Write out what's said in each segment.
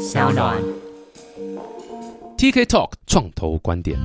小暖。TK Talk 创投观点。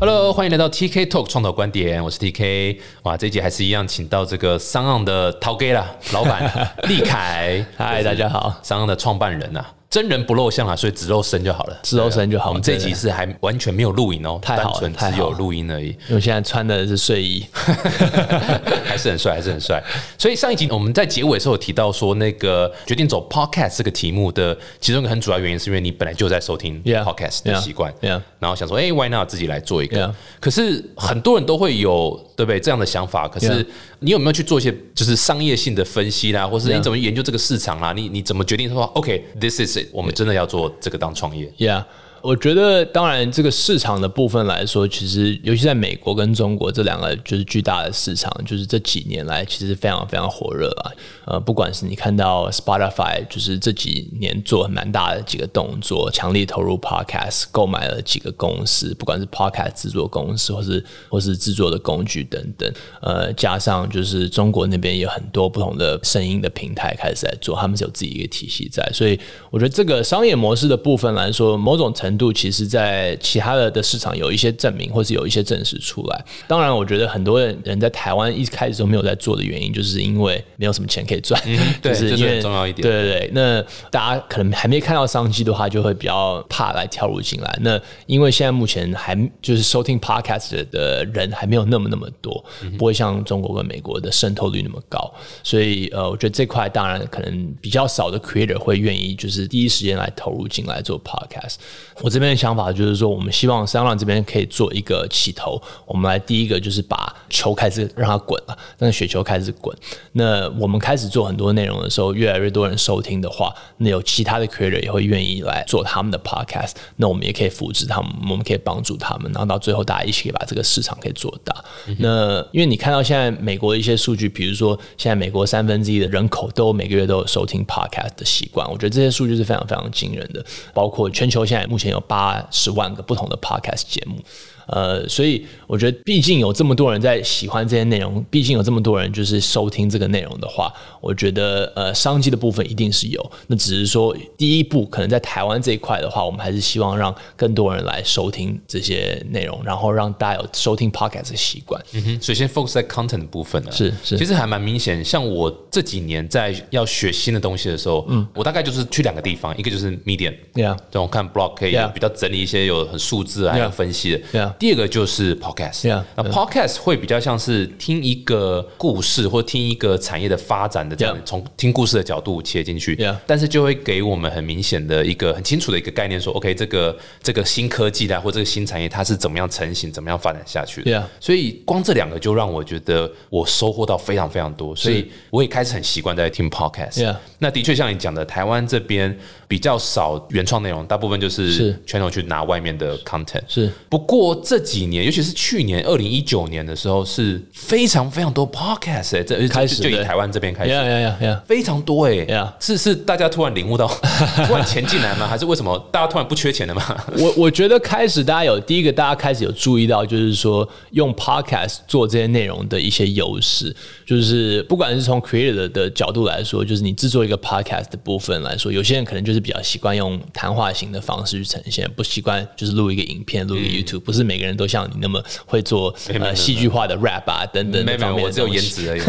Hello，欢迎来到 TK Talk 创投观点，我是 TK。哇，这一集还是一样，请到这个商岸的陶 Gay 啦，老板 利凯。嗨，大家好，商岸的创办人呐、真人不露相啊，所以只露身就好了，只露身就好我们这一集是还完全没有录影哦，太好了只有录音而已。因为我现在穿的是睡衣，还是很帅，还是很帅。所以上一集我们在结尾的时候有提到说，那个决定走 podcast 这个题目的其中一个很主要原因，是因为你本来就在收听 podcast 的习惯.然后想说，哎、w h y not 自己来做一个.可是很多人都会有对不对这样的想法，可是.你有没有去做一些就是商业性的分析啦，或是你怎么研究这个市场啦？你你怎么决定说，OK，this、is it，我们真的要做这个当创业？Yeah，我觉得当然这个市场的部分来说，其实尤其在美国跟中国这两个就是巨大的市场，就是这几年来其实非常非常火热啊。呃，不管是你看到 Spotify，就是这几年做蛮大的几个动作，强力投入 Podcast，购买了几个公司，不管是 Podcast 制作公司，或是或是制作的工具等等。呃，加上就是中国那边有很多不同的声音的平台开始在做，他们是有自己一个体系在，所以我觉得这个商业模式的部分来说，某种程度其实在其他的的市场有一些证明，或是有一些证实出来。当然，我觉得很多人在台湾一开始都没有在做的原因，就是因为没有什么钱可以赚，对就是因为重要一点对对对，那大家可能还没看到商机的话，就会比较怕来跳入进来。那因为现在目前还就是收听 podcast 的的人还没有那么那么多，不会像中国跟美国的渗透率那么高，所以呃，我觉得这块当然可能比较少的 creator 会愿意就是第一时间来投入进来做 podcast。我这边的想法就是说，我们希望三浪这边可以做一个起头，我们来第一个就是把球开始让它滚了，让雪球开始滚。那我们开始做很多内容的时候，越来越多人收听的话，那有其他的 creator 也会愿意来做他们的 podcast，那我们也可以扶持他们，我们可以帮助他们，然后到最后大家一起可以把这个市场可以做大。那因为你看到现在美国的一些数据，比如说现在美国三分之一的人口都每个月都有收听 podcast 的习惯，我觉得这些数据是非常非常惊人的。包括全球现在目前有八十万个不同的 podcast 节目。呃，所以我觉得，毕竟有这么多人在喜欢这些内容，毕竟有这么多人就是收听这个内容的话，我觉得呃，商机的部分一定是有。那只是说，第一步可能在台湾这一块的话，我们还是希望让更多人来收听这些内容，然后让大家有收听 podcast 的习惯。嗯哼，首先 focus 在 content 的部分呢，是是其实还蛮明显。像我这几年在要学新的东西的时候，嗯，我大概就是去两个地方，一个就是 Medium，Yeah 这种看 blog 可以比较整理一些有很数字啊，还有 Yeah 分析的。Yeah 第二个就是 podcast，Yeah 那 podcast 会比较像是听一个故事或听一个产业的发展的这样从听故事的角度切进去但是就会给我们很明显的一个很清楚的一个概念，说 OK，这个这个新科技啦，或这个新产业它是怎么样成型，怎么样发展下去的。所以光这两个就让我觉得我收获到非常非常多，所以我也开始很习惯在听 podcast。那的确像你讲的，台湾这边比较少原创内容，大部分就是。是 channel 去拿外面的 content。是。不过这几年，尤其是去年二零一九年的时候，是非常非常多 podcast 哎、这开始就就以台湾这边开始。，Yeah Yeah Yeah Yeah。非常多哎、Yeah 是是大家突然领悟到，突然钱进来吗？还是为什么大家突然不缺钱了吗？我我觉得开始大家有第一个，大家开始有注意到，就是说用 podcast 做这些内容的一些优势，就是不管是从 creator 的的角度来说，就是你制作一个 podcast 的部分来说，有些人可能就是比较习惯用谈话型的方式去呈现，不习惯就是录一个影片、录一个 YouTube，、不是每个人都像你那么会做呃戏剧化的 rap 啊等等没有我只有颜值而已。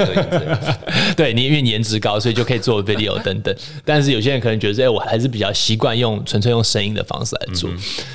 对你因为颜值高，所以就可以做 video 等等。但是有些人可能觉得，哎，我还是比较习惯用纯粹用声音的方式来做，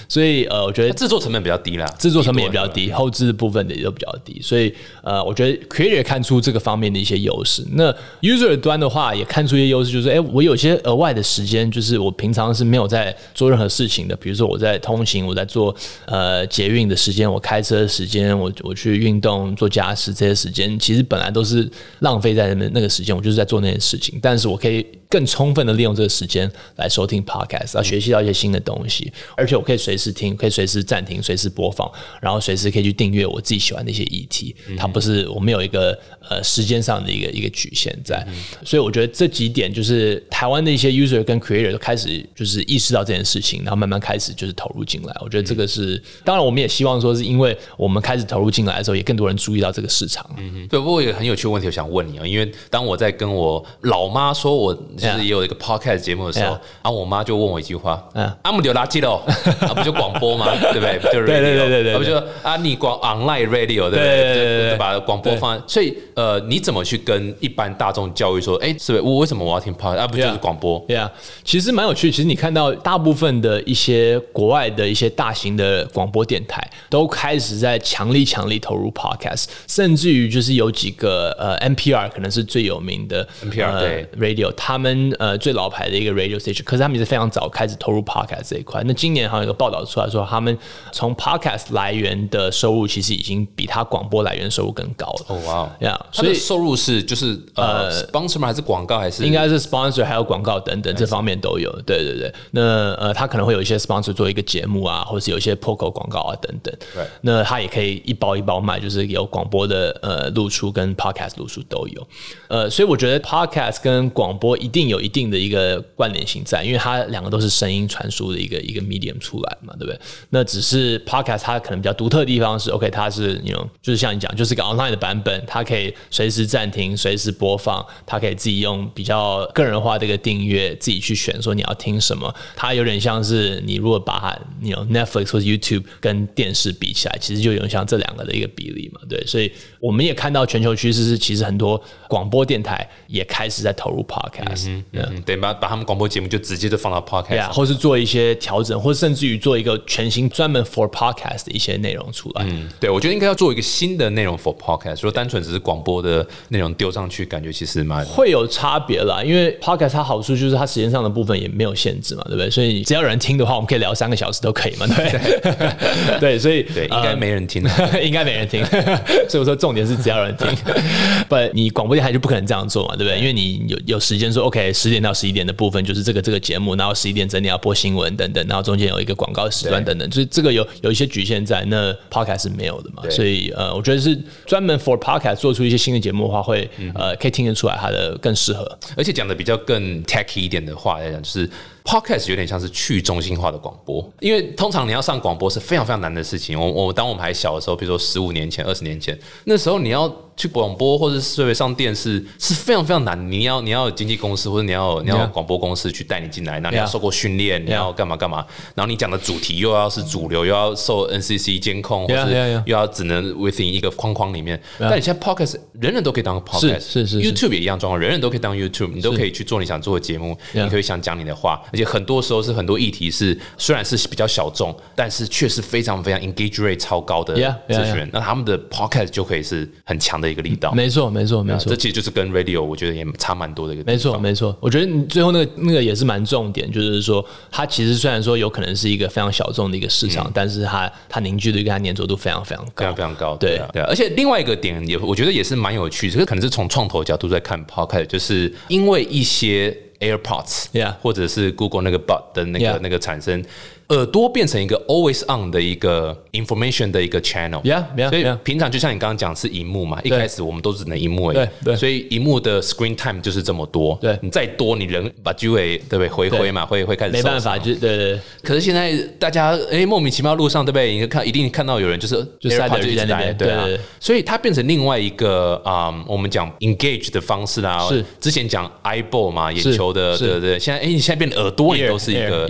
所以呃，我觉得制作成本比较低啦，制作成本也比较低低，后置部分的也都比较低，所以呃，我觉得 creator 看出这个方面的一些优势。那 user 端的话也看出一些优势，就是哎，我有些额外的时间，就是我平常是没有在做任何事情的，比如说我在通勤，我在做呃捷运的时间，我开车的时间，我我去运动、做家事这些时间，其实本来都是浪费在那那个时间，我就是在做那件事情，但是我可以更充分的利用这个时间来收听 podcast，然后学习到一些新的东西，而且我可以随时听，可以随时暂停，随时播放，然后随时可以去订阅我自己喜欢的一些议题。它不是我们有一个呃时间上的一个一个局限在，所以我觉得这几点就是台湾的一些 user 跟 creator 都开始就是意识到这件事情，然后慢慢开始就是投入进来。我觉得这个是，当然我们也希望说是因为我们开始投入进来的时候，也更多人注意到这个市场。对，不过有个很有趣的问题，我想问你啊，因为当我在跟我老妈说我就是也有一个 podcast 节目的时候然后我妈就问我一句话，嗯啊，姆丢垃圾喽，啊，不就广播吗？对不对？不就 radio，对对对对对啊不就啊，你广 online radio 对不对？对把广播放。在，所以呃，你怎么去跟一般大众教育说，哎，是不是？我为什么我要听 podcast？啊，不就是广播？Yeah，其实蛮有趣。其实你看到大部分的一些国外的一些大型的广播电台都开始在强力强力投入 podcast，甚至于就是有几个呃 NPR 可能是最有名的 NPR 呃对 radio，他们呃最老牌的一个 radio station，可是他们也是非常早开始投入 podcast 这一块。那今年好像有个报道出来说，他们从 podcast 来源的收入其实已经比他广播来源收入更高了。哦哇，Yeah，所以收入是就是呃 sponsor 吗？还是广告？还是应该是 sponsor 还有广告等等这方面都有。对对对，那呃，他可能会有一些 sponsor 做一个节目啊，或是有一些 POCO 广告啊等等。对那它也可以一包一包卖，就是有广播的呃露出跟 podcast 露出都有。呃，所以我觉得 podcast 跟广播一定有一定的一个关联性在，因为它两个都是声音传输的一个一个 medium 出来嘛，对不对？那只是 podcast 它可能比较独特的地方是，OK，它是 you know 就是像你讲，就是一个 online 的版本，它可以随时暂停、随时播放，它可以自己用比较个人化的一个订阅，自己去选说你要听什么。它有点像是你如果把它你 you know, Netflix 或者 YouTube 跟电视比起来，其实就有点像这两个的一个比例嘛，对。所以我们也看到全球趋势是，其实很多广播电台也开始在投入 podcast，嗯嗯，对，把把他们广播节目就直接就放到 podcast。或是做一些调整，或甚至于做一个全新专门 for podcast 的一些内容出来。嗯，对，我觉得应该要做一个新的内容 for podcast，说单纯只是广播的内容丢上去，感觉其实蛮会有差别啦，因为 podcast 它好处就是它时间上的部分也没有限制嘛，对不对？所以只要有人听的话，我们可以聊三个小时都可以嘛，对 对？对，所以对，应该呃没人听啊。应该没人听，所以我说重点是只要有人听。不，你广播电台就不可能这样做嘛，对不对？因为你有有时间说，OK，十点到十一点的部分就是这个这个节目，然后十一点整点要播新闻等等，然后中间有一个广告时段等等，所以这个有有一些局限在，那 podcast 是没有的嘛。所以呃，我觉得是专门 for podcast 做出一些新的节目的话，会嗯呃可以听得出来它的更适合。而且讲的比较更 techy 一点的话来讲，就是 podcast 有点像是去中心化的广播，因为通常你要上广播是非常非常难的事情。我我当我们还小的时候，比如说十五年前、二十年前，那时候你要去广播或者是上电视是非常非常难。你要你要有经纪公司或者你要你要广播公司去带你进来，然后你要受过训练，你要干嘛干嘛，然后你讲的主题又要是主流，又要受 NCC 监控，或 yeah 又要只能 within 一个框框里面。但你现在 podcast 人人都可以当 podcast，是是是。YouTube 也一样状况，人人都可以当 YouTube，你都可以去做你想做的节目，你可以想讲你的话，而且很多时候是很多议题是虽然是比较小众，但是却是非常非常 engage rate 超高的咨询人，那他们的 podcast 就可以是很强的一个力道。没错，没错，没错这。其实就是跟 radio 我觉得也差蛮多的一个。没错，没错。我觉得你最后那个那个也是蛮重点，就是说，它其实虽然说有可能是一个非常小众的一个市场，但是它它凝聚力跟它粘着度非常非常高非常。非常高，对啊，对啊，而且另外一个点也，我觉得也是蛮有趣，这个可能是从创投角度在看 podcast，就是因为一些 AirPods，Yeah 或者是 Google 那个 Bud 的那个那个产生，耳朵变成一个 always on 的一个 information 的一个 channel。Yeah, yeah, 所以平常就像你刚刚讲是荧幕嘛，一开始我们都只能荧幕而已，对对。所以荧幕的 screen time 就是这么多，对。你再多，你人把机会对不对？回回嘛，会会开始没办法，就对对对，可是现在大家哎、莫名其妙路上对不对？你看一定看到有人就是就塞着就在那边对啊。对所以它变成另外一个啊、我们讲 engage 的方式啦。是。之前讲 eyeball 嘛，眼球的，对对对。现在哎、你现在变得耳朵，也都是一个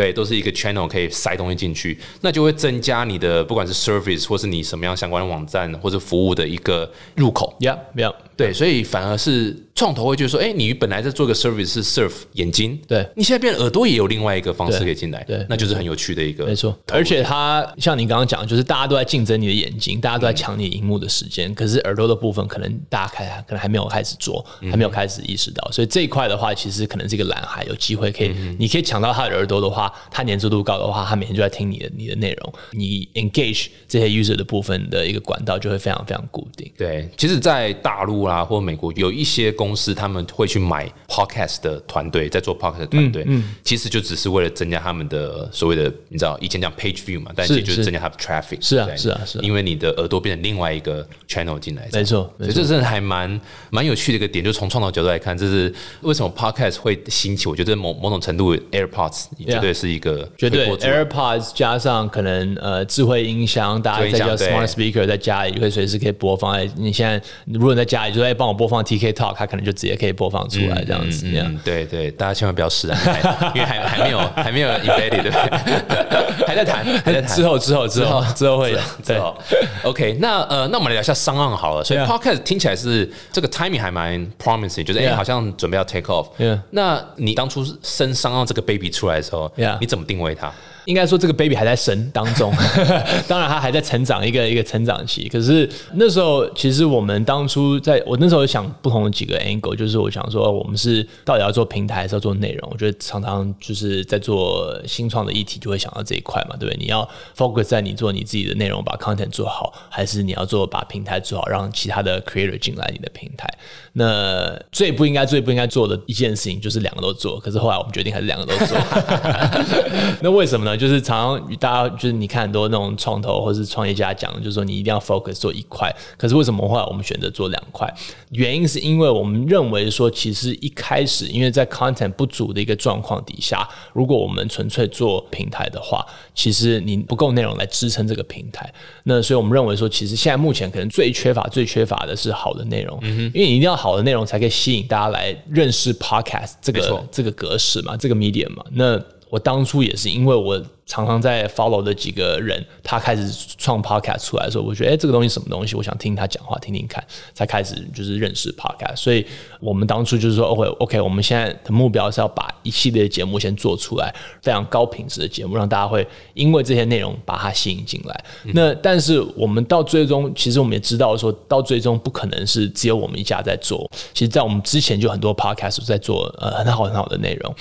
对，都是一个 channel 可以塞东西进去，那就会增加你的不管是 service 或是你什么样相关的网站或者服务的一个入口。，Yeah Yeah，对，所以反而是创投会觉得说，哎、你本来在做个 service 是 serve 眼睛，对。你现在变耳朵也有另外一个方式可以进来，对那就是很有趣的一个，没错，而且它像你刚刚讲，就是大家都在竞争你的眼睛，大家都在抢你荧幕的时间，可是耳朵的部分可能大家开可能还没有开始做，还没有开始意识到，所以这一块的话，其实可能是一个蓝海，有机会可以，你可以抢到他的耳朵的话，他粘着度高的话，他每天就在听你的你的内容，你 engage 这些 user 的部分的一个管道就会非常非常固定。对，其实，在大陆啦或美国，有一些公司他们会去买 podcast 的团队，在做 podcast 的团队，嗯其实就只是为了增加他们的所谓的，你知道，以前讲 page view 嘛，但是其实就是。增加它的 traffic。是啊是啊是啊。因为你的耳朵变成另外一个 channel 进来，没错所以这真的还蛮蛮有趣的一个点，就从创造角度来看，这是为什么 podcast 会兴起。我觉得某某种程度 AirPods 绝对是一个绝对 AirPods 加上可能呃智慧音箱，大家在家智慧音箱 Smart Speaker 在家里就可以随时可以播放。在你现在如果你在家里就说哎，帮我播放 TK Talk，他可能就直接可以播放出来这样子。这样对对，大家千万不要试啊，因为还 还没有还没有 embedded，对 还在谈，还在谈。之后之后之后之后会对。OK，那呃，那我们来聊一下商案好了。所以 Podcast 听起来是这个 timing 还蛮 promising，就是哎，好像准备要 take off。那你当初生商案这个 baby 出来的时候，你怎么定位它？应该说这个 baby 还在生当中，当然他还在成长一个一个成长期。可是那时候其实我们当初在我那时候想不同的几个 angle，就是我想说我们是到底要做平台还是要做内容？我觉得常常就是在做新创的议题就会想到这一块嘛，对不对？你要 focus 在你做你自己的内容，把 content 做好，还是你要做把平台做好，让其他的 creator 进来你的平台？那最不应该最不应该做的一件事情就是两个都做。可是后来我们决定还是两个都做。那为什么呢？就是常常与大家就是你看很多那种创投或是创业家讲，就是说你一定要 focus 做一块。可是为什么后来我们选择做两块？原因是因为我们认为说，其实一开始因为在 content 不足的一个状况底下，如果我们纯粹做平台的话，其实你不够内容来支撑这个平台。那所以我们认为说，其实现在目前可能最缺乏、最缺乏的是好的内容，因为你一定要好的内容才可以吸引大家来认识 podcast 这个这个格式嘛，这个 medium 嘛。那我当初也是因为我。常常在 follow 的几个人，他开始创 podcast 出来的时候，我觉得哎，这个东西什么东西？我想听他讲话，听听看，才开始就是认识 podcast。所以我们当初就是说，OK OK，我们现在的目标是要把一系列的节目先做出来，非常高品质的节目，让大家会因为这些内容把它吸引进来。那但是我们到最终，其实我们也知道，说到最终不可能是只有我们一家在做。其实，在我们之前就很多 podcast 在做呃很好很好的内容，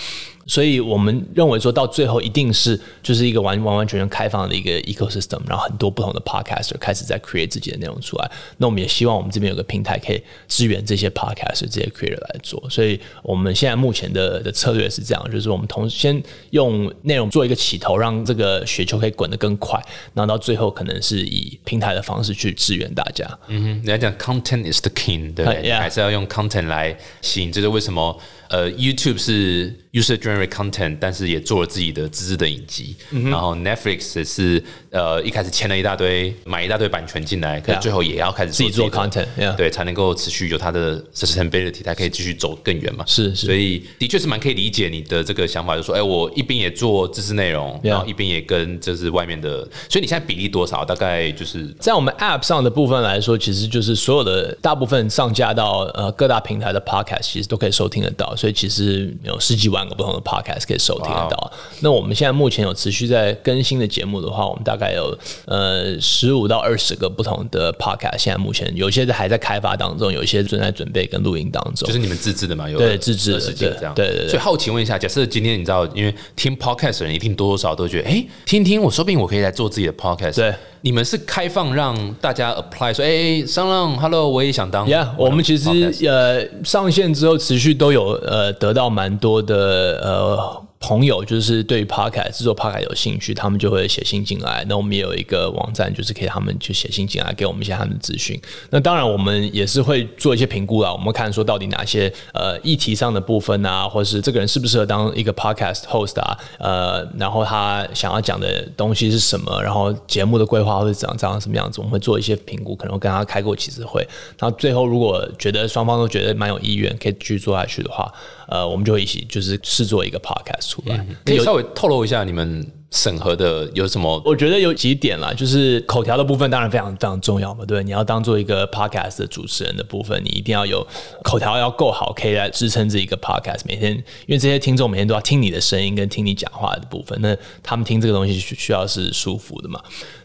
所以我们认为说到最后一定是就是。是一个完完完全全开放的一个 ecosystem，然后很多不同的 podcaster 开始在 create 自己的内容出来。那我们也希望我们这边有个平台可以支援这些 podcaster 这些 creator 来做。所以我们现在目前的的策略是这样，就是我们同先用内容做一个起头，让这个雪球可以滚得更快，然后到最后可能是以平台的方式去支援大家。嗯哼，你要讲 content is the king，对不对？还是要用 content 来吸引？这是为什么？呃，YouTube 是 user generated content，但是也做了自己的自制的影集。然后 Netflix 也是呃一开始签了一大堆，买一大堆版权进来，可是最后也要开始自己做 content，对，才能够持续有它的 sustainability，才可以继续走更远嘛。是，是所以的确是蛮可以理解你的这个想法，就说，哎，我一边也做知识内容，然后一边也跟就是外面的，所以你现在比例多少？大概就是在我们 App 上的部分来说，其实就是所有的大部分上架到呃各大平台的 Podcast，其实都可以收听得到。所以其实有十几万个不同的 podcast 可以收听得到。那我们现在目前有持续在更新的节目的话，我们大概有呃十五到二十个不同的 podcast。现在目前有些还在开发当中，有一些正在准备跟录音当中。就是你们自制的嘛？有对自制的这样。对对对。所以好奇问一下，假设今天你知道，因为听 podcast 的人一定多多少少都觉得，哎，听听我说不定我可以来做自己的 podcast。对。你们是开放让大家 apply 说，哎，上浪，hello，我也想当。Yeah，我们其实呃上线之后持续都有呃得到蛮多的呃。朋友就是对于 podcast 制作 podcast 有兴趣，他们就会写信进来。那我们也有一个网站，就是可以他们去写信进来，给我们一些他们的资讯。那当然，我们也是会做一些评估啊。我们看说到底哪些呃议题上的部分啊，或是这个人适不适合当一个 podcast host 啊？呃，然后他想要讲的东西是什么？然后节目的规划会长长什么样子？我们会做一些评估，可能会跟他开过几次会。那最后如果觉得双方都觉得蛮有意愿，可以继续做下去的话。呃，我们就一起就是试做一个 podcast 出来，可以稍微透露一下你们审核的有什么？我觉得有几点啦，就是口条的部分当然非常非常重要嘛，对你要当做一个 podcast 的主持人的部分，你一定要有口条要够好，可以来支撑这一个 podcast。每天，因为这些听众每天都要听你的声音跟听你讲话的部分，那他们听这个东西需需要是舒服的嘛。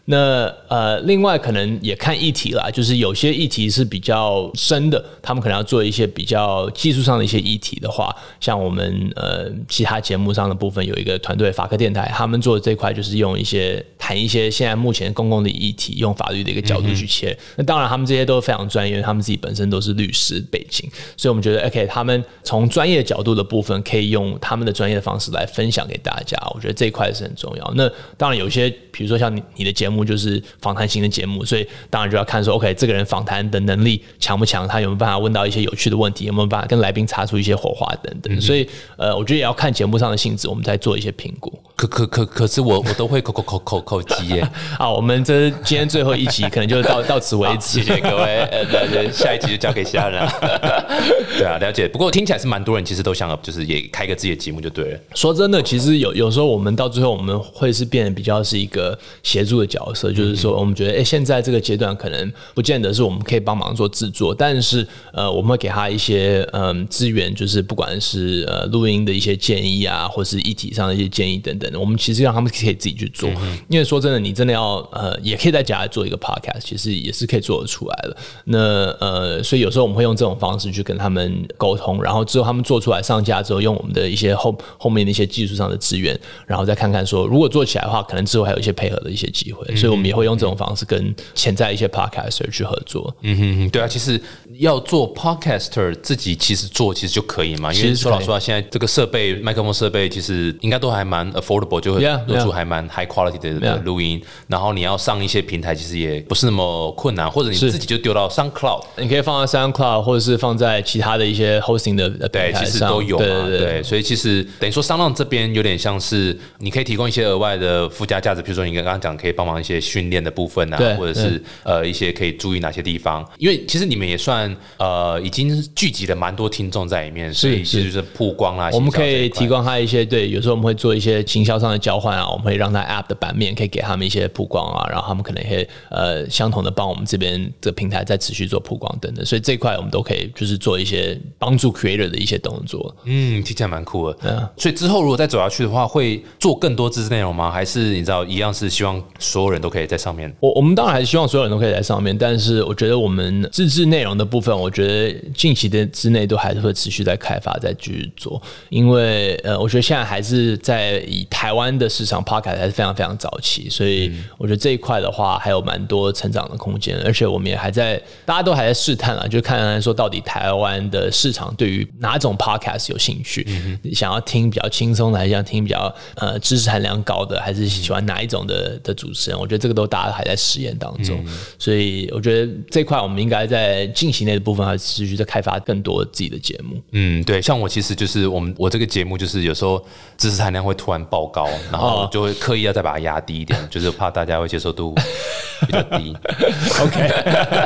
那呃，另外可能也看议题啦，就是有些议题是比较深的，他们可能要做一些比较技术上的一些议题的话，像我们呃其他节目上的部分有一个团队法科电台，他们做的这块就是用一些谈一些现在目前公共的议题，用法律的一个角度去切。那当然他们这些都非常专业，他们自己本身都是律师背景，所以我们觉得 OK，他们从专业角度的部分可以用他们的专业的方式来分享给大家，我觉得这一块是很重要。那当然有些比如说像你你的节目。就是访谈型的节目，所以当然就要看说，OK，这个人访谈的能力强不强？他有没有办法问到一些有趣的问题？有没有办法跟来宾擦出一些火花等等？所以，呃，我觉得也要看节目上的性质，我们再做一些评估。可可可可可是我我都会口口口口口机耶。好，我们这今天最后一集可能就到 到此为止。谢谢各位，呃，对对，下一集就交给其他人了。对啊，了解。不过听起来是蛮多人其实都想，就是也开个自己的节目就对了。说真的，其实有有时候我们到最后我们会是变得比较是一个协助的角色，就是说我们觉得，哎，现在这个阶段可能不见得是我们可以帮忙做制作，但是呃，我们会给他一些嗯资源，就是不管是呃录音的一些建议啊，或是议题上的一些建议等等的，我们其实让他们可以自己去做。因为说真的，你真的要呃，也可以在家里做一个 podcast，其实也是可以做得出来的。那呃，所以有时候我们会用这种方式去跟他们沟通，然后之后他们做出来上架之后，用我们的一些后后面的一些技术上的资源，然后再看看说，如果做起来的话，可能之后还有一些配合的一些机会。所以我们也会用这种方式跟潜在一些 podcaster 去合作。嗯哼哼，对啊，其实要做 podcaster 自己其实做其实就可以嘛，因为说老实话，现在这个设备麦克风设备其实应该都还蛮 affordable，就会录出还蛮 high quality 的录音。然后你要上一些平台，其实也不是那么困难，或者你自己就丢到 SoundCloud，你可以放在 SoundCloud，或者是放在其他的一些 hosting 的对，其实都有嘛。对，所以其实等于说商浪这边有点像是你可以提供一些额外的附加价值，比如说你刚刚讲可以帮忙一些训练的部分啊，或者是呃一些可以注意哪些地方，因为其实你们也算呃已经聚集了蛮多听众在里面，所以其实就是曝光啊。我们可以提供他一些对，有时候我们会做一些行销上的交换啊，我们会让他 App 的版面可以给他们一些曝光啊，然后他们可能会呃相同的帮我们这边的平台再持续做曝光等等，所以这块我们都可以就是做一些帮助 Creator 的一些动作。嗯，听起来蛮酷的。嗯，所以之后如果再走下去的话，会做更多知识内容吗？还是你知道一样是希望所有人都可以在上面？我我们当然还是希望所有人都可以在上面，但是我觉得我们自制内容的部分，我觉得近期的之内都还是会持续在开发，在继续做，因为呃，我觉得现在还是在以台湾的市场 Podcast 还是非常非常早期，所以我觉得这一块的话还有蛮多成长的空间，而且我们也还在，大家都还在试探啊，就看看说到底台湾的市场对于哪种 Podcast 有兴趣，想要听比较轻松的，还是想听比较呃知识含量高的，还是喜欢哪一种的的主持人？我觉得这个都大家还在实验当中，所以我觉得这块我们应该在进行内的部分还持续在开发更多自己的节目。嗯，对，像我其实就是我们我这个节目就是有时候知识含量会突然爆高，然后就会刻意要再把它压低一点，就是怕大家会接受度比较低。OK，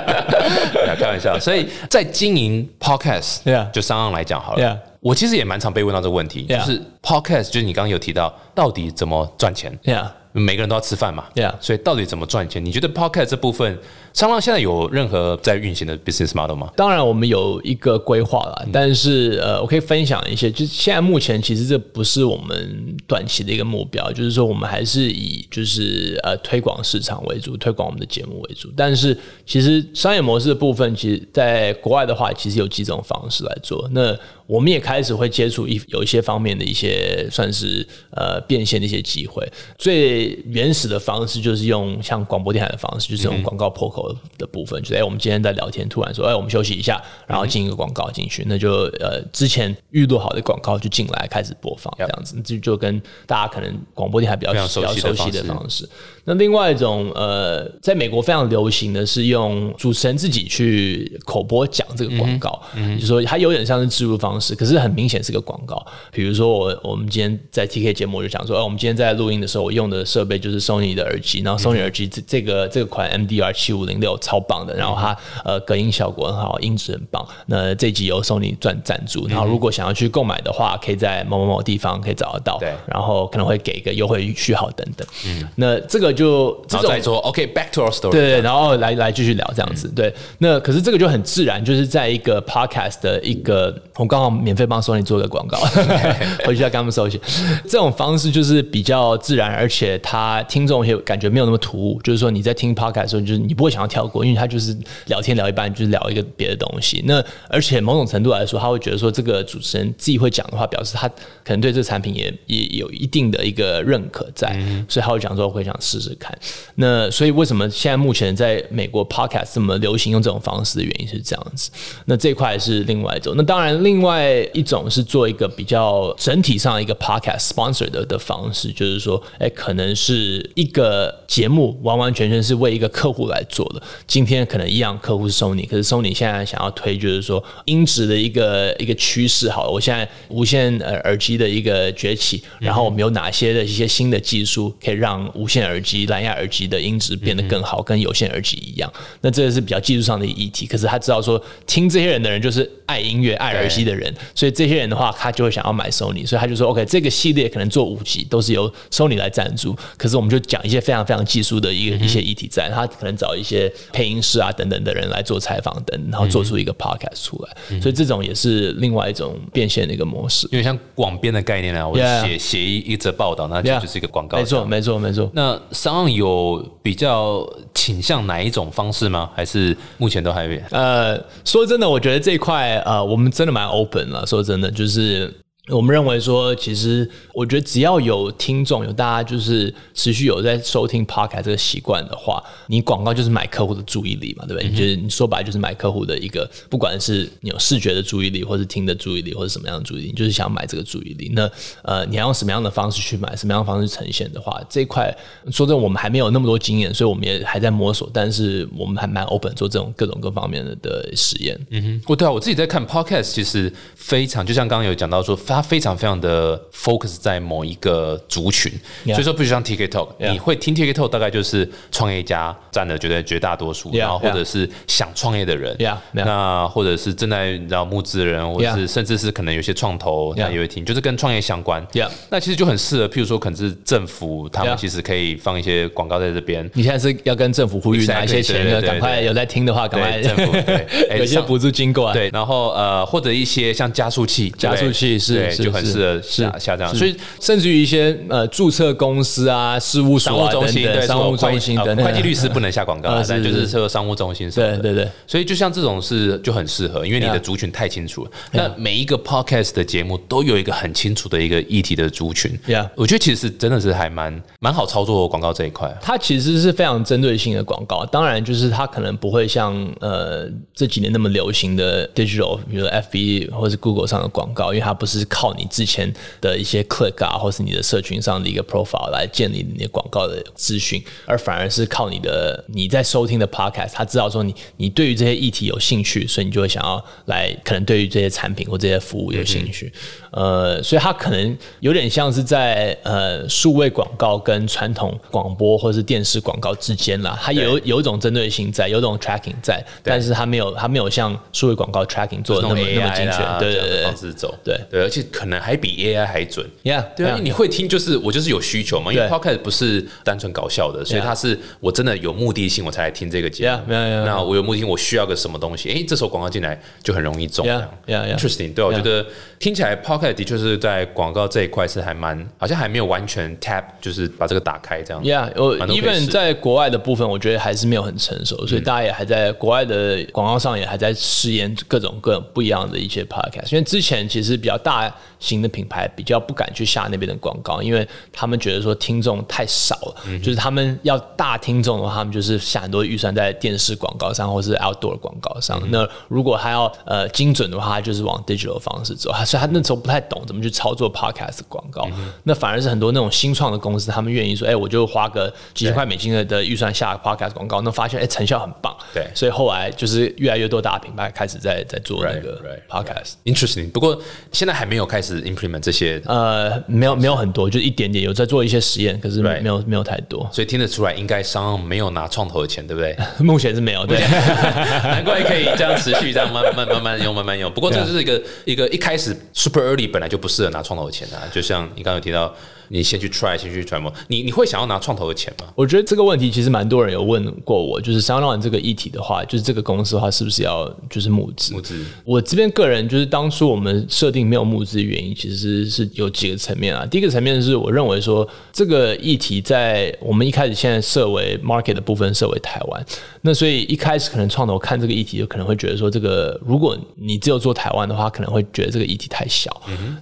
开玩笑。所以在经营 Podcast，就商量来讲好了。我其实也蛮常被问到这个问题，就是 Podcast，就是你刚刚有提到，到底怎么赚钱？每个人都要吃饭嘛，所以到底怎么赚钱？你觉得 Podcast 这部分，商浪现在有任何在运行的 business model 吗？当然，我们有一个规划了，但是呃，我可以分享一些，就是现在目前其实这不是我们短期的一个目标，就是说我们还是以就是呃推广市场为主，推广我们的节目为主。但是其实商业模式的部分，其实在国外的话，其实有几种方式来做。那我们也开始会接触一有一些方面的一些算是呃变现的一些机会，最。原始的方式就是用像广播电台的方式，就是用广告破口的部分，就是哎，我们今天在聊天，突然说哎，我们休息一下，然后进一个广告进去，那就呃之前预录好的广告就进来开始播放，这样子就就跟大家可能广播电台比较比较熟悉的方式。那另外一种呃，在美国非常流行的是用主持人自己去口播讲这个广告，嗯就说它有点像是植入方式，可是很明显是个广告。比如说我我们今天在 TK 节目就讲说，哎，我们今天在录音的时候，我用的设备就是 Sony 的耳机，然后 Sony 耳机这这个这个款 MDR 七五零六超棒的，然后它呃隔音效果很好，音质很棒。那这集由 Sony 赚赞助，然后如果想要去购买的话，可以在某某某地方可以找得到，对，然后可能会给一个优惠序号等等。嗯，那这个就然后再说，OK，back to our story。对对，然后来来继续聊这样子。对，那可是这个就很自然，就是在一个 podcast 的一个，我刚好免费帮 Sony 做个广告，回去再跟他们收钱。这种方式就是比较自然，而且他听众也感觉没有那么突兀。就是说你在听 podcast 的时候，就是你不会想要跳过，因为他就是聊天聊一半，就是聊一个别的东西。那而且某种程度来说，他会觉得说这个主持人自己会讲的话，表示他可能对这个产品也也有一定的一个认可在，所以他会讲说会想试试看。那所以为什么现在目前在美国 podcast 这么流行用这种方式的原因是这样子。那这块是另外一种。那当然，另外一种是做一个比较整体上一个 podcast sponsor 的的方式，就是说，哎，可能能是一个节目完完全全是为一个客户来做的。今天可能一样，客户是 Sony，可是 Sony 现在想要推就是说音质的一个一个趋势。好了，我现在无线呃耳机的一个崛起，然后我们有哪些的一些新的技术可以让无线耳机、蓝牙耳机的音质变得更好，跟有线耳机一样？那这个是比较技术上的议题。可是他知道说，听这些人的人就是爱音乐、爱耳机的人，所以这些人的话，他就会想要买 Sony，所以他就说 OK，这个系列可能做五集都是由 Sony 来赞助，可是我们就讲一些非常非常技术的一个一些议题在，他可能找一些配音师啊等等的人来做采访等，然后做出一个 podcast 出来，所以这种也是另外一种变现的一个模式。因为像广编的概念呢，我写写一一则报道，那就 Yeah 就是一个广告。没错，。没错，没错。那商岸有比较倾向哪一种方式吗？还是目前都还没？呃，说真的，我觉得这一块呃，我们真的蛮 open 了。说真的，就是我们认为说，其实我觉得只要有听众，有大家就是持续有在收听 podcast 这个习惯的话，你广告就是买客户的注意力嘛，对不对？就是你说白了就是买客户的一个，不管是你有视觉的注意力，或是听的注意力，或者什么样的注意力，你就是想买这个注意力。那呃，你要用什么样的方式去买，什么样的方式呈现的话，这一块说真的，我们还没有那么多经验，所以我们也还在摸索。但是我们还蛮 open 做这种各种各方面的的实验。嗯哼，我对啊，我自己在看 podcast，其实非常，就像刚刚有讲到说，它非常非常的 focus 在某一个族群。所以说，不如像 TikTok，Yeah 你会听 TikTok 大概就是创业家占了绝对绝大多数然后或者是想创业的人。那或者是正在然后募资的人，或者是甚至是可能有些创投他也会听，就是跟创业相关。那其实就很适合，譬如说可能是政府，他们其实可以放一些广告在这边。你现在是要跟政府呼吁拿一些钱赶快有在听的话，赶快政府对。有些补助经过来。对，然后呃，或者一些像加速器，加速器是就很适合是下下这样，所以甚至于一些呃注册公司啊、事务所啊商务中心等等对商务中心呃等等，会计律师不能下广告呃啊，但就是是说商务中心什么的。对对对所以就像这种是就很适合，因为你的族群太清楚了。那每一个 podcast 的节目都有一个很清楚的一个议题的族群。Yeah 我觉得其实真的是还蛮蛮好操作广告这一块。它其实是非常针对性的广告，当然就是它可能不会像呃这几年那么流行的 digital，比如说 FB 或是 Google 上的广告，因为它不是靠你之前的一些 click 啊，或是你的社群上的一个 profile 来建立你的广告的资讯，而反而是靠你的你在收听的 podcast，他知道说你你对于这些议题有兴趣，所以你就会想要来可能对于这些产品或这些服务有兴趣，呃，所以它可能有点像是在呃数位广告跟传统广播或是电视广告之间啦，它有有一种针对性在，有一种 tracking 在，但是它没有它没有像数位广告 tracking 做的那么那么精确。对对对方式走，对。对，而且可能还比 AI 还准。，Yeah，对啊，yeah 你会听，就是我就是有需求嘛，因为 podcast 不是单纯搞笑的，所以它是我真的有目的性我才来听这个节目那我有目的性，我需要个什么东西？哎，这时候广告进来就很容易中。Yeah，yeah，yeah Interesting，对，我觉得听起来 podcast 的确是在广告这一块是还蛮，好像还没有完全 tap，就是把这个打开这样。Yeah，我蛮多可以 even 在国外的部分，我觉得还是没有很成熟，所以大家也还在国外的广告上也还在试验各种各种不一样的一些 podcast。因为之前其实比较大型的品牌比较不敢去下那边的广告，因为他们觉得说听众太少了，就是他们要大听众的话，他们就是下很多预算在电视广告上或是 outdoor 广告上。那如果他要呃精准的话，他就是往 digital 的方式走。所以他那时候不太懂怎么去操作 podcast 广告，那反而是很多那种新创的公司，他们愿意说，哎、我就花个几千块美金的的预算下 podcast 广告，那发现哎、成效很棒。对。所以后来就是越来越多大的品牌开始在在做那 Right, 个 right, podcast。Interesting，不过现在还没有开始 implement 这些，呃，没有没有很多，就一点点，有在做一些实验，可是没有没有太多，所以听得出来，应该商岸没有拿创投的钱，对不对？目前是没有。对，难怪可以这样持续这样慢慢慢慢用慢慢用。不过这就是一个一个一开始 super early 本来就不适合拿创投的钱啊，就像你刚刚有提到，你先去 try 先去揣摩，你你会想要拿创投的钱吗？我觉得这个问题其实蛮多人有问过我，就是 SoundOn 这个议题的话，就是这个公司的话，是不是要就是募资？募资我这边个人就是当初我们设定没有募资的原因，其实是是有几个层面啊。第一个层面是我认为说这个议题在我们一开始现在设为 market 的部分设为台湾，那所以一开始可能创投看这个议题，就可能会觉得说这个如果你只有做台湾的话，可能会觉得这个议题太小。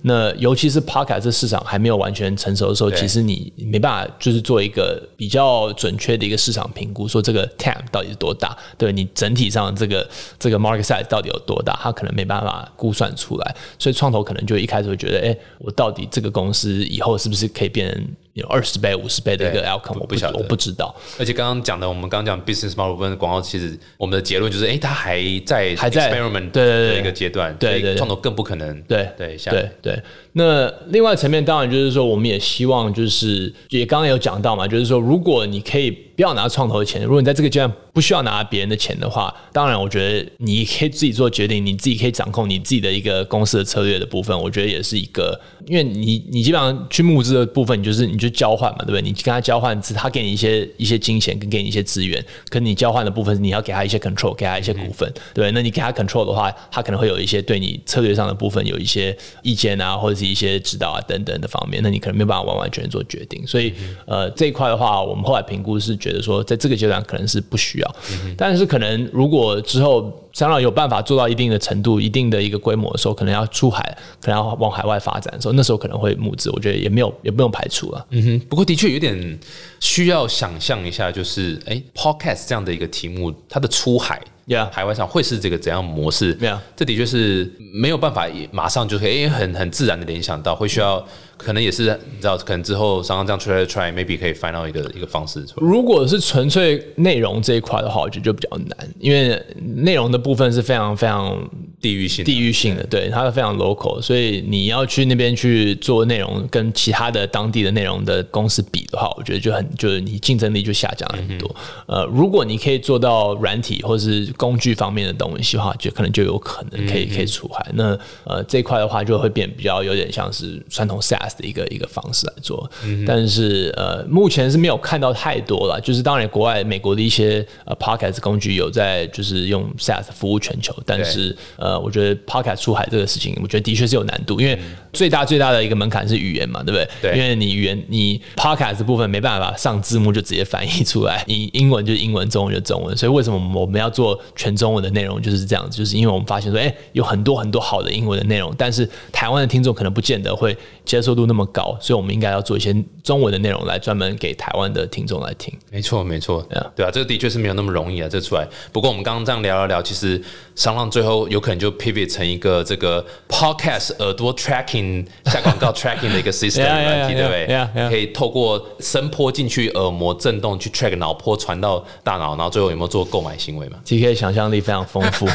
那尤其是 podcast 这市场还没有完全成熟的时候，其实你没办法就是做一个比较准确的一个市场评估，说这个 TAM 到底是多大，对你整体上这个这个 market size 到底有多大，它可能没办法估算出来，所以创投可能就一开始会觉得，哎、我到底这个公司以后是不是可以变成有二十倍、五十倍的一个对 outcome，我不晓得我不知道。而且刚刚讲的，我们刚刚讲 business model 部分的广告，其实我们的结论就是，哎，它还在还在 experiment 对对一个阶段，对对对创投更不可能对对下对对。那另外层面当然就是说，我们也希望就是也刚刚有讲到嘛，就是说如果你可以不要拿创投的钱，如果你在这个阶段不需要拿别人的钱的话，当然我觉得你可以自己做决定，你自己可以掌控你自己的一个公司的策略的部分，我觉得也是一个，因为你你基本上去募资的部分，你就是你就交换嘛，对不对？你跟他交换，他给你一些一些金钱跟给你一些资源，跟你交换的部分，你要给他一些 control，给他一些股份，对对？那你给他 control 的话，他可能会有一些对你策略上的部分有一些意见啊，或者是一些指导啊等等的方面，那你可能没有办法完完全全做决定。所以呃这一块的话，我们后来评估是觉觉得说，在这个阶段可能是不需要，但是可能如果之后商浪有办法做到一定的程度、一定的一个规模的时候，可能要出海，可能要往海外发展的时候，那时候可能会募资，我觉得也没有也不用排除了。嗯哼，不过的确有点需要想象一下，就是哎，podcast 这样的一个题目，它的出海。Yeah 海外上会是这个怎样模式？Yeah 这的确是没有办法马上就可以，因为很很自然的联想到，会需要可能也是你知道，可能之后刚刚这样 try try maybe 可以 find out 一个一个方式出来。如果是纯粹内容这一块的话，我觉得就比较难，因为内容的部分是非常非常地域性地域性的，对，它是非常 local，所以你要去那边去做内容，跟其他的当地的内容的公司比的话，我觉得就很就是你竞争力就下降了很多。呃，如果你可以做到软体或是工具方面的东西的话，就可能就有可能可以可以出海。那呃这一块的话，就会变比较有点像是传统 SaaS 的一个一个方式来做。但是呃，目前是没有看到太多了。就是当然，国外美国的一些呃 Podcast 工具有在就是用 SaaS 服务全球，但是呃，我觉得 Podcast 出海这个事情，我觉得的确是有难度，因为最大最大的一个门槛是语言嘛，对不对？对因为你语言你 Podcast 部分没办法上字幕就直接翻译出来，你英文就是英文，中文就中文，所以为什么我们要做全中文的内容就是这样子？就是因为我们发现说，哎、有很多很多好的英文的内容，但是台湾的听众可能不见得会接受度那么高，所以我们应该要做一些中文的内容来专门给台湾的听众来听。没错，没错 Yeah 对啊，这个的确是没有那么容易啊，这出来。不过我们刚刚这样聊了聊，其实商浪最后有可能就 pivot 成一个这个 podcast 耳朵 tracking 下广告 tracking 的一个 system 软体，对不对.可以透过声波进去耳膜震动去 track 脑波传到大脑，然后最后有没有做购买行为嘛？T K 想象力非常丰富，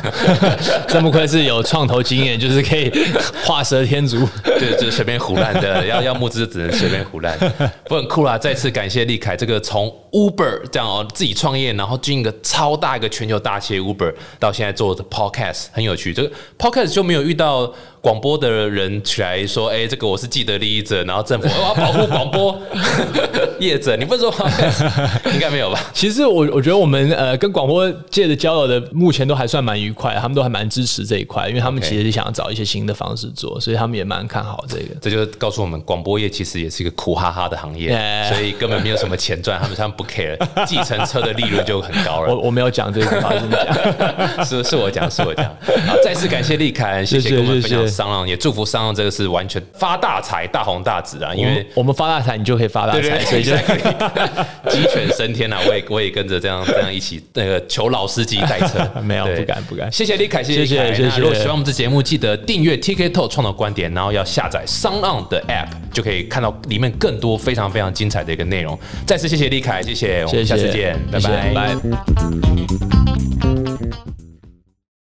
真不愧是有创投经验，就是可以画蛇添足。对，就随便胡乱的，要要募资就只能随便胡乱，不很酷啦！再次感谢立凯，这个从 Uber 这样哦自己创业，然后进一个超大一个全球大企业 Uber，到现在做的 Podcast 很有趣。这个 Podcast 就没有遇到广播的人起来说，哎、这个我是既得利益者，然后政府 我要保护广播 业者，你不是说 应该没有吧？其实我我觉得我们呃跟广播界的交流的目前都还算蛮愉快，他们都还蛮支持这一块，因为他们其实是想要找一些新的方式做，所以他们也蛮看好这个。这就告诉我们，广播业其实也是一个苦哈哈的行业所以根本没有什么钱赚，他们他们不 care，计程车的利润就很高了我。我没有讲这个。是是我讲，是我讲。好，再次感谢立凯，谢谢谢谢跟我们分享谢谢商浪，也祝福商浪这个是完全发大财、大红大紫啊！因为我们发大财，你就可以发大财，所以就对，鸡犬升天啊！我也我也跟着这样这样一起那个求老司机带车，没有不敢不敢谢谢李凯，谢谢谢。谢如果喜欢我们这节目，记得订阅 TK Talk 创造观点，然后要下载商浪的 App，就可以看到里面更多非常非常精彩的一个内容。再次谢谢李凯，谢谢，我们下次见，拜。拜。